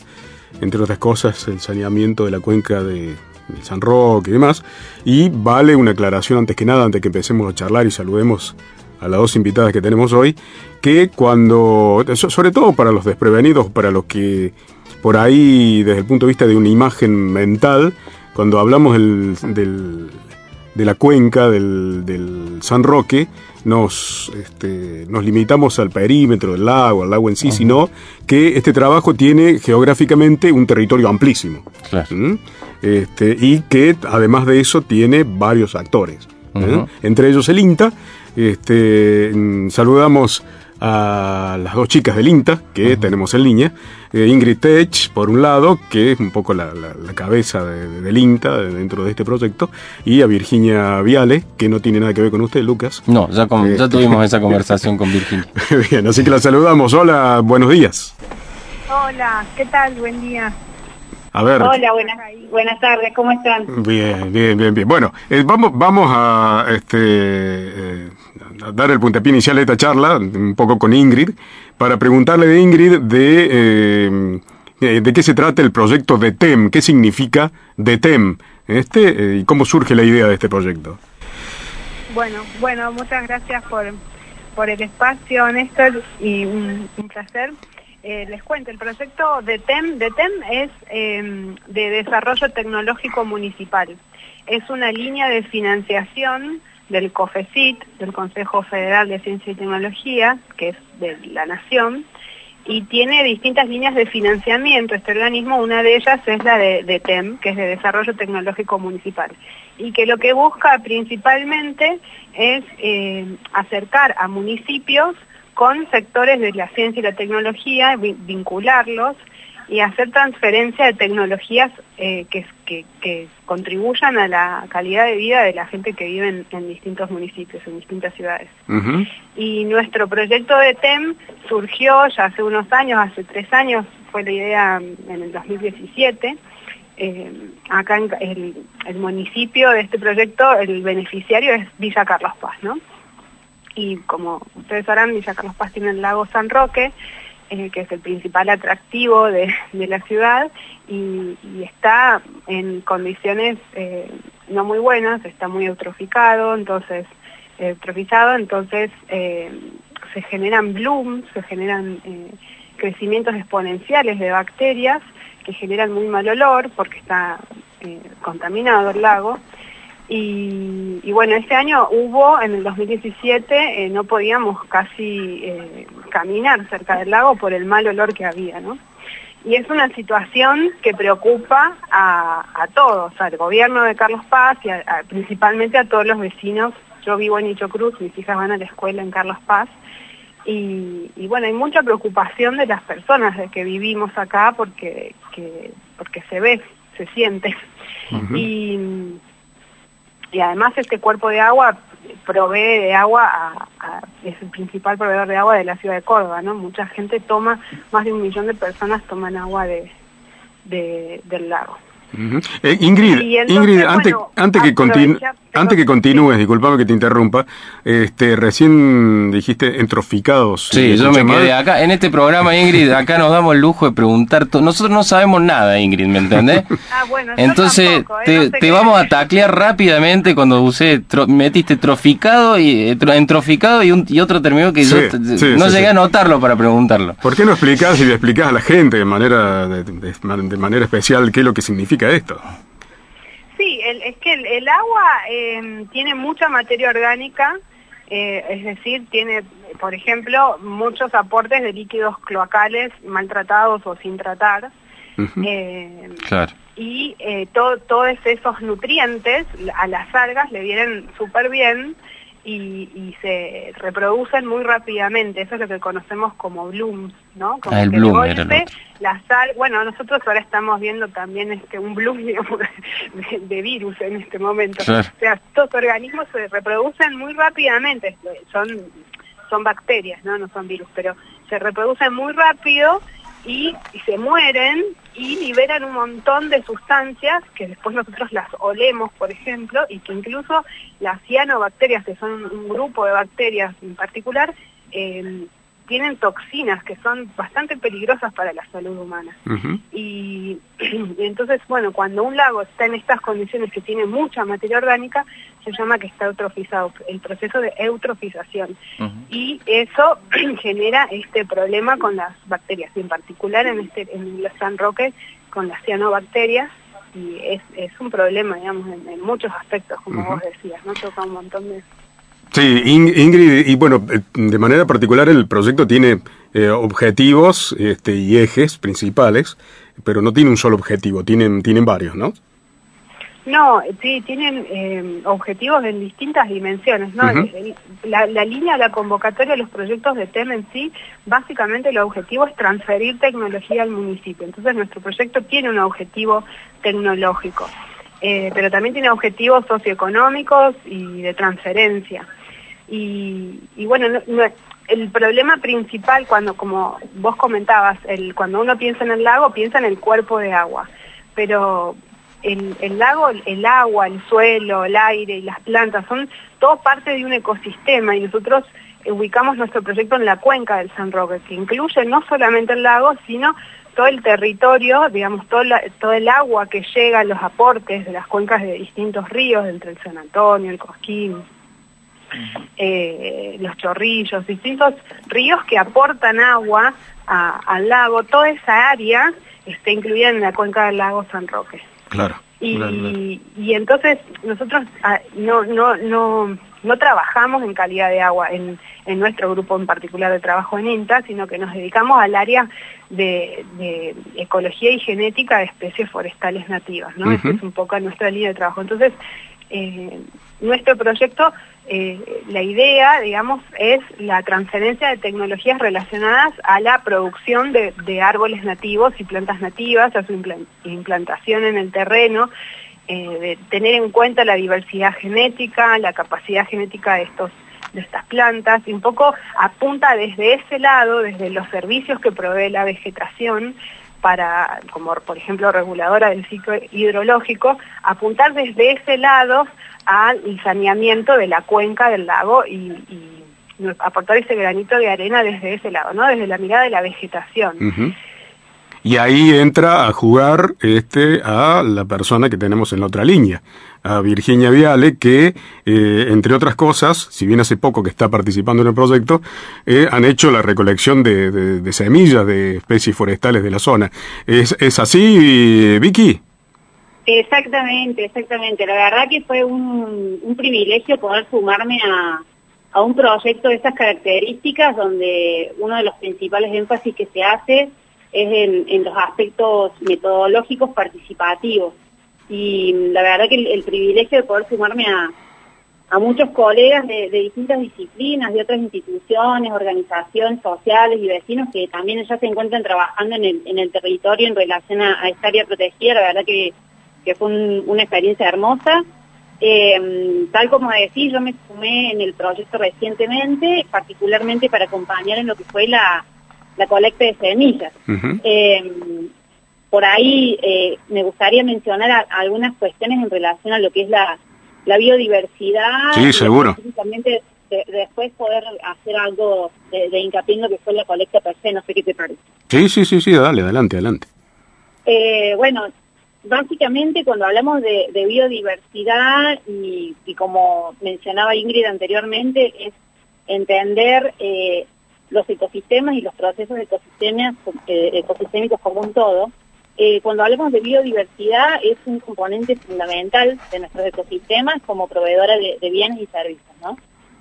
entre otras cosas, el saneamiento de la cuenca de, del San Roque y demás. Y vale una aclaración antes que nada, antes que empecemos a charlar y saludemos a las dos invitadas que tenemos hoy, que cuando, so- sobre todo para los desprevenidos, para los que por ahí, desde el punto de vista de una imagen mental, cuando hablamos del, del- de la cuenca del, del San Roque, nos, este, nos limitamos al perímetro del lago, al lago en sí, sino que este trabajo tiene geográficamente un territorio amplísimo. ¿Mm? Este, y que además de eso tiene varios actores. ¿eh? Entre ellos el INTA. Este, mm, saludamos a las dos chicas del INTA que tenemos en línea. Eh, Ingrid Tech, por un lado, que es un poco la, la- la cabeza de- del INTA de- dentro de este proyecto, y a Virginia Viale, que no tiene nada que ver con usted, Lucas. No, ya, con- ya Este. tuvimos esa [laughs] conversación con Virginia. [laughs] Bien, así que la saludamos. Hola, buenos días. Hola, ¿qué tal? Buen día. A ver. Hola, buenas, buenas tardes, ¿cómo están? Bien, bien, bien, bien. Bueno, eh, vamos, vamos a, este, eh, a dar el puntapié inicial de esta charla, un poco con Ingrid, para preguntarle de Ingrid de, eh, eh, de qué se trata el proyecto DETEM, qué significa DETEM, este, eh, y cómo surge la idea de este proyecto. Bueno, bueno, muchas gracias por, por el espacio, Néstor, y un, un placer. Eh, les cuento, el proyecto de TEM, de TEM es eh, de Desarrollo Tecnológico Municipal. Es una línea de financiación del COFECIT, del Consejo Federal de Ciencia y Tecnología, que es de la Nación, y tiene distintas líneas de financiamiento. Este organismo, una de ellas es la de, TEM, que es de Desarrollo Tecnológico Municipal, y que lo que busca principalmente es eh, acercar a municipios con sectores de la ciencia y la tecnología, vi- vincularlos y hacer transferencia de tecnologías eh, que, que- que contribuyan a la calidad de vida de la gente que vive en- en distintos municipios, en distintas ciudades. Y nuestro proyecto de TEM surgió ya hace unos años, hace tres años, fue la idea mm, en el 2017. Eh, acá en el, el municipio de este proyecto, el beneficiario es Villa Carlos Paz, ¿no? Y como ustedes sabrán, Villa Carlos Paz tiene el lago San Roque, que es el principal atractivo de, la ciudad, y, está en condiciones eh, no muy buenas, está muy eutroficado, entonces eutrofizado, entonces eh, se generan blooms, se generan eh, crecimientos exponenciales de bacterias que generan muy mal olor porque está contaminado el lago. Y, y bueno, este año hubo, en el 2017, eh, no podíamos casi eh, caminar cerca del lago por el mal olor que había, ¿no? Y es una situación que preocupa a, a todos, al gobierno de Carlos Paz y a- a- principalmente a todos los vecinos. Yo vivo en Nicho Cruz, mis hijas van a la escuela en Carlos Paz. Y, y bueno, hay mucha preocupación de las personas de que vivimos acá porque, que, porque se ve, se siente. y, y además este cuerpo de agua provee de agua, a- es el principal proveedor de agua de la ciudad de Córdoba, ¿no? Mucha gente toma, más de un millón de personas toman agua de- del lago. Eh, Ingrid, entonces, Ingrid, antes, bueno, antes que aprovecha- antes que continúes, disculpame que te interrumpa, este, recién dijiste entroficados. Sí, yo me quedé acá. En este programa, Ingrid, acá nos damos el lujo de preguntar. Nosotros no sabemos nada, Ingrid, ¿me entendés? [laughs] Ah, bueno, Entonces, tampoco, ¿eh? te, No sé te qué- vamos a taclear rápidamente cuando usé, tro- metiste troficado y eh, tro- entroficado y, un, y otro término que Sí, yo sí, no sí, llegué sí. a notarlo para preguntarlo. ¿Por qué no explicás y le explicás a la gente de manera, de, de- de manera especial qué es lo que significa esto? Sí, el- es que el, el agua eh, tiene mucha materia orgánica, eh, es decir, tiene, por ejemplo, muchos aportes de líquidos cloacales maltratados o sin tratar. eh, Claro. y eh, to- todos esos nutrientes a las algas le vienen súper bien y, se reproducen muy rápidamente. Eso es lo que conocemos como blooms, ¿no? Como ah, el que bloom golpe, la sal, bueno, nosotros ahora estamos viendo también este un bloom [laughs] digamos, de, virus en este momento. O sea, estos organismos se reproducen muy rápidamente, son son bacterias, ¿no? No son virus, pero se reproducen muy rápido y, se mueren y liberan un montón de sustancias que después nosotros las olemos, por ejemplo, y que incluso las cianobacterias, que son un grupo de bacterias en particular, eh, tienen toxinas que son bastante peligrosas para la salud humana. y, entonces, bueno, cuando un lago está en estas condiciones que tiene mucha materia orgánica, se llama que está eutrofizado, el proceso de eutrofización. Y eso [clears throat] genera este problema con las bacterias, y en particular en, este, en San Roque con las cianobacterias, y es, es un problema, digamos, en, muchos aspectos, como vos decías, ¿no? Toca un montón de... Sí, Ingrid, y bueno, eh, de manera particular el proyecto tiene eh, objetivos este, y ejes principales, pero no tiene un solo objetivo, tienen, tienen varios, ¿no? No, sí, tienen eh, objetivos en distintas dimensiones, ¿no? la, la, línea de la convocatoria de los proyectos de TEM en sí, básicamente el objetivo es transferir tecnología al municipio. Entonces nuestro proyecto tiene un objetivo tecnológico, pero también tiene objetivos socioeconómicos y de transferencia. Y, bueno, el problema principal cuando, como vos comentabas, el, cuando uno piensa en el lago, piensa en el cuerpo de agua. Pero el, lago, el agua, el suelo, el aire y las plantas son todo parte de un ecosistema y nosotros ubicamos nuestro proyecto en la cuenca del San Roque, que incluye no solamente el lago, sino todo el territorio, digamos, todo, todo el agua que llega, los aportes de las cuencas de distintos ríos, entre el San Antonio, el Cosquín, eh, los chorrillos, distintos ríos que aportan agua al lago, toda esa área está incluida en la cuenca del lago San Roque. Claro. Y, y entonces nosotros ah, no, no, no, no trabajamos en calidad de agua en, en nuestro grupo en particular de trabajo en INTA, sino que nos dedicamos al área de, de ecología y genética de especies forestales nativas, ¿no? Esa es un poco nuestra línea de trabajo. Entonces, eh, nuestro proyecto, eh, la idea, digamos, es la transferencia de tecnologías relacionadas a la producción de, árboles nativos y plantas nativas, a su implantación en el terreno, eh, de tener en cuenta la diversidad genética, la capacidad genética de estos de estas plantas y un poco apunta desde ese lado, desde los servicios que provee la vegetación, para, como por ejemplo reguladora del ciclo hidrológico, apuntar desde ese lado al saneamiento de la cuenca del lago y, aportar ese granito de arena desde ese lado, ¿no? Desde la mirada de la vegetación. Y ahí entra a jugar este a la persona que tenemos en la otra línea, a Virginia Viale, que, eh, entre otras cosas, si bien hace poco que está participando en el proyecto, eh, han hecho la recolección de, semillas de especies forestales de la zona. ¿Es, es así, Vicky? Exactamente, exactamente. La verdad que fue un, privilegio poder sumarme a, a un proyecto de estas características donde uno de los principales énfasis que se hace es en, los aspectos metodológicos participativos. Y la verdad que el, privilegio de poder sumarme a, a muchos colegas de, distintas disciplinas, de otras instituciones, organizaciones sociales y vecinos que también ya se encuentran trabajando en el, en el territorio en relación a, esta área protegida, la verdad que, que fue una experiencia hermosa. Eh, tal como decía, yo me sumé en el proyecto recientemente, particularmente para acompañar en lo que fue la, la colecta de semillas. Eh, por ahí eh, me gustaría mencionar algunas cuestiones en relación a lo que es la, la biodiversidad. Sí, seguro. Y después poder hacer algo de, hincapié en lo que fue la colecta per se, no sé qué te parece. Sí, sí, sí, sí, dale, adelante, adelante. Eh, bueno, básicamente cuando hablamos de, biodiversidad y, como mencionaba Ingrid anteriormente, es entender eh, los ecosistemas y los procesos eh, ecosistémicos como un todo, eh, cuando hablamos de biodiversidad es un componente fundamental de nuestros ecosistemas como proveedora de, bienes y servicios, ¿no?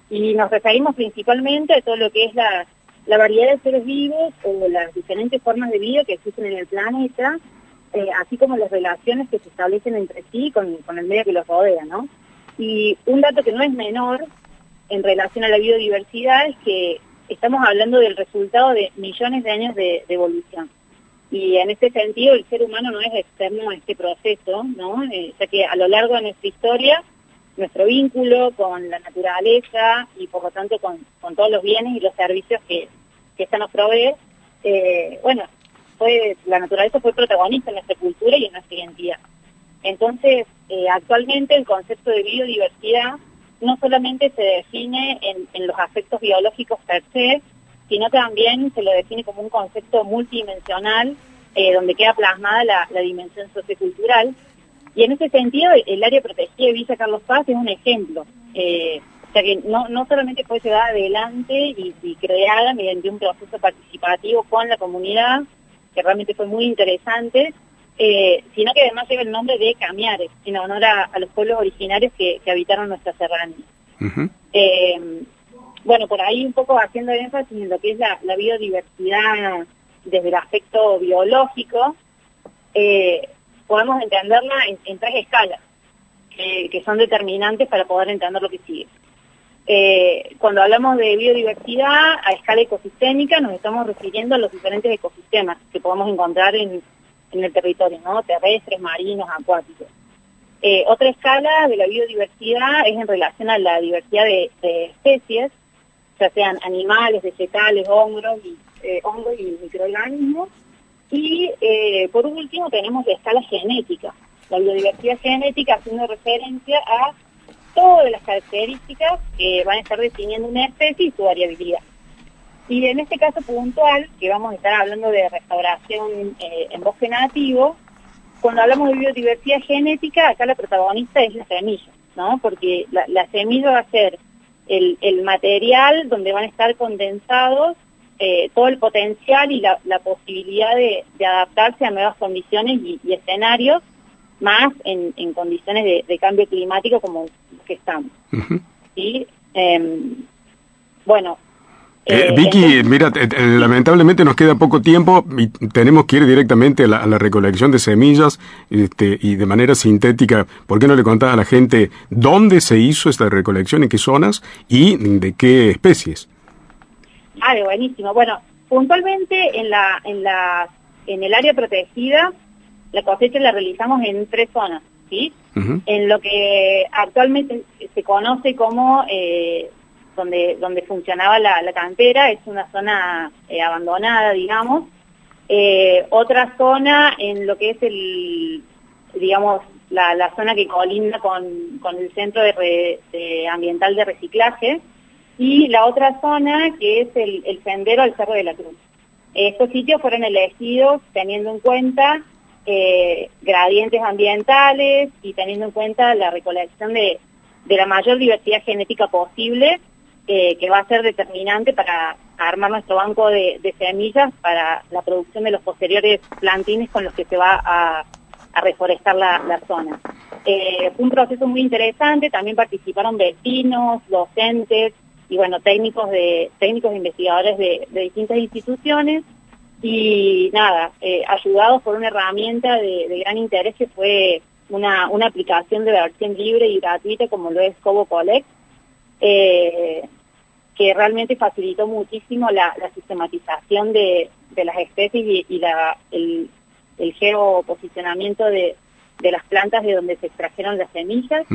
Y nos referimos principalmente a todo lo que es la, variedad de seres vivos o las diferentes formas de vida que existen en el planeta, eh, así como las relaciones que se establecen entre sí con, el medio que los rodea, ¿no? Y un dato que no es menor en relación a la biodiversidad es que estamos hablando del resultado de millones de años de, evolución. Y en ese sentido el ser humano no es externo a este proceso, ¿no? Eh, ya que a lo largo de nuestra historia, nuestro vínculo con la naturaleza y por lo tanto con, todos los bienes y los servicios que, que esta nos provee, eh, bueno, fue, la naturaleza fue protagonista en nuestra cultura y en nuestra identidad. Entonces, eh, actualmente el concepto de biodiversidad no solamente se define en, los aspectos biológicos per se, sino también se lo define como un concepto multidimensional eh, donde queda plasmada la, dimensión sociocultural. Y en ese sentido, el, área protegida de Villa Carlos Paz es un ejemplo. Eh, o sea que no, no solamente fue llevada adelante y, y creada mediante un proceso participativo con la comunidad, que realmente fue muy interesante, eh, sino que además lleva el nombre de Camiares, en honor a, los pueblos originarios que, habitaron nuestra serranía. Eh, bueno, por ahí un poco haciendo énfasis en lo que es la, biodiversidad desde el aspecto biológico, eh, podemos entenderla en, tres escalas, que son determinantes para poder entender lo que sigue. Cuando hablamos de biodiversidad a escala ecosistémica, nos estamos refiriendo a los diferentes ecosistemas que podemos encontrar en, el territorio, ¿no? Terrestres, marinos, acuáticos. Eh, otra escala de la biodiversidad es en relación a la diversidad de, especies, ya sean animales, vegetales, hongos y, eh, microorganismos. Y eh, por último tenemos la escala genética, la biodiversidad genética haciendo referencia a todas las características que van a estar definiendo una especie y su variabilidad. Y en este caso puntual, que vamos a estar hablando de restauración eh, en bosque nativo, cuando hablamos de biodiversidad genética, acá la protagonista es la semilla, ¿no? Porque la, semilla va a ser el, material donde van a estar condensados eh, todo el potencial y la, posibilidad de, adaptarse a nuevas condiciones y, escenarios, más en, condiciones de, cambio climático como que estamos. Em, bueno, eh, Vicky, mira, eh, eh, lamentablemente nos queda poco tiempo y tenemos que ir directamente a la, recolección de semillas este, y de manera sintética. ¿Por qué no le contás a la gente dónde se hizo esta recolección, en qué zonas y de qué especies? Ah, buenísimo. Bueno, puntualmente en la, en la, en el área protegida la cosecha la realizamos en tres zonas, ¿sí? En lo que actualmente se conoce como eh, donde, donde funcionaba la, cantera, es una zona eh, abandonada, digamos. Eh, otra zona en lo que es el, digamos, la, zona que colinda con, el centro de, ambiental de reciclaje, y la otra zona que es el, sendero al Cerro de la Cruz. Estos sitios fueron elegidos teniendo en cuenta eh, gradientes ambientales y teniendo en cuenta la recolección de, de la mayor diversidad genética posible que va a ser determinante para armar nuestro banco de, semillas para la producción de los posteriores plantines con los que se va a, reforestar la, zona. Eh, fue un proceso muy interesante, también participaron vecinos, docentes y bueno, técnicos de técnicos e investigadores de, distintas instituciones y nada, eh, ayudados por una herramienta de, gran interés que fue una, una aplicación de versión libre y gratuita como lo es Cobo Collect. Eh, que realmente facilitó muchísimo la, sistematización de, las especies y, el, geoposicionamiento de, las plantas de donde se extrajeron las semillas.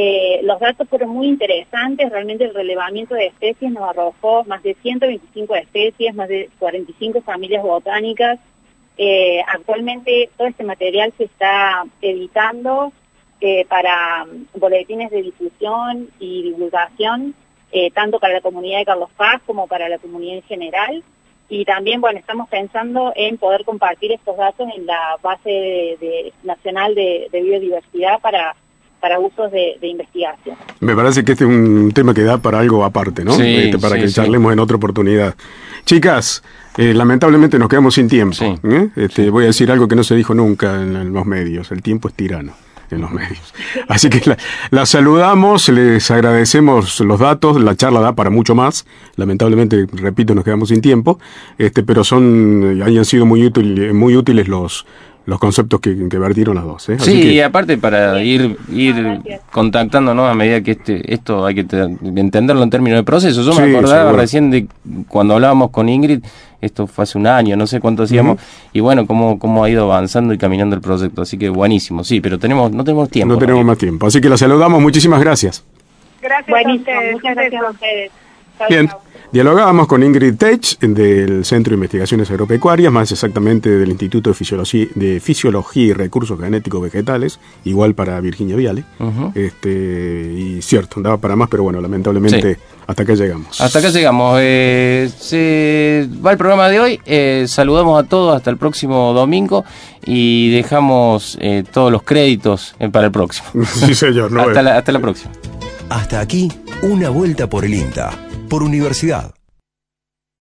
Eh, los datos fueron muy interesantes, realmente el relevamiento de especies nos arrojó más de 125 especies, más de 45 familias botánicas. Eh, actualmente todo este material se está editando eh, para boletines de difusión y divulgación tanto para la comunidad de Carlos Paz como para la comunidad en general. Y también, bueno, estamos pensando en poder compartir estos datos en la base nacional de, biodiversidad para para usos de, investigación. Me parece que este es un tema que da para algo aparte, ¿no? Este, para que charlemos en otra oportunidad. Chicas, eh, lamentablemente nos quedamos sin tiempo. ¿eh? Este, voy a decir algo que no se dijo nunca en los medios. El tiempo es tirano en los medios. [laughs] Así que la, saludamos, les agradecemos los datos, la charla da para mucho más. Lamentablemente, repito, nos quedamos sin tiempo, este, pero son, hayan sido muy, útil, muy útiles los, los conceptos que, que vertieron las dos. ¿eh? sí, y aparte para ir ir contactándonos a medida que este esto hay que entenderlo en términos de proceso. Yo me acordaba recién de cuando hablábamos con Ingrid, esto fue hace un año, no sé cuánto hacíamos, y bueno, cómo, cómo ha ido avanzando y caminando el proyecto. Así que buenísimo, sí, pero tenemos no tenemos tiempo. No tenemos más tiempo, así que la saludamos, muchísimas gracias. Gracias muchas gracias a ustedes. Bien. Dialogábamos con Ingrid Tech del Centro de Investigaciones Agropecuarias, más exactamente del Instituto de Fisiología, de Fisiología y Recursos Genéticos Vegetales, igual para Virginia Viale. este, y cierto, andaba para más, pero bueno, lamentablemente hasta acá llegamos. Hasta acá llegamos. Eh, se va el programa de hoy. Eh, saludamos a todos hasta el próximo domingo y dejamos eh, todos los créditos para el próximo. [laughs] sí, señor. hasta, la, hasta la próxima. Hasta aquí, una vuelta por el INTA por universidad.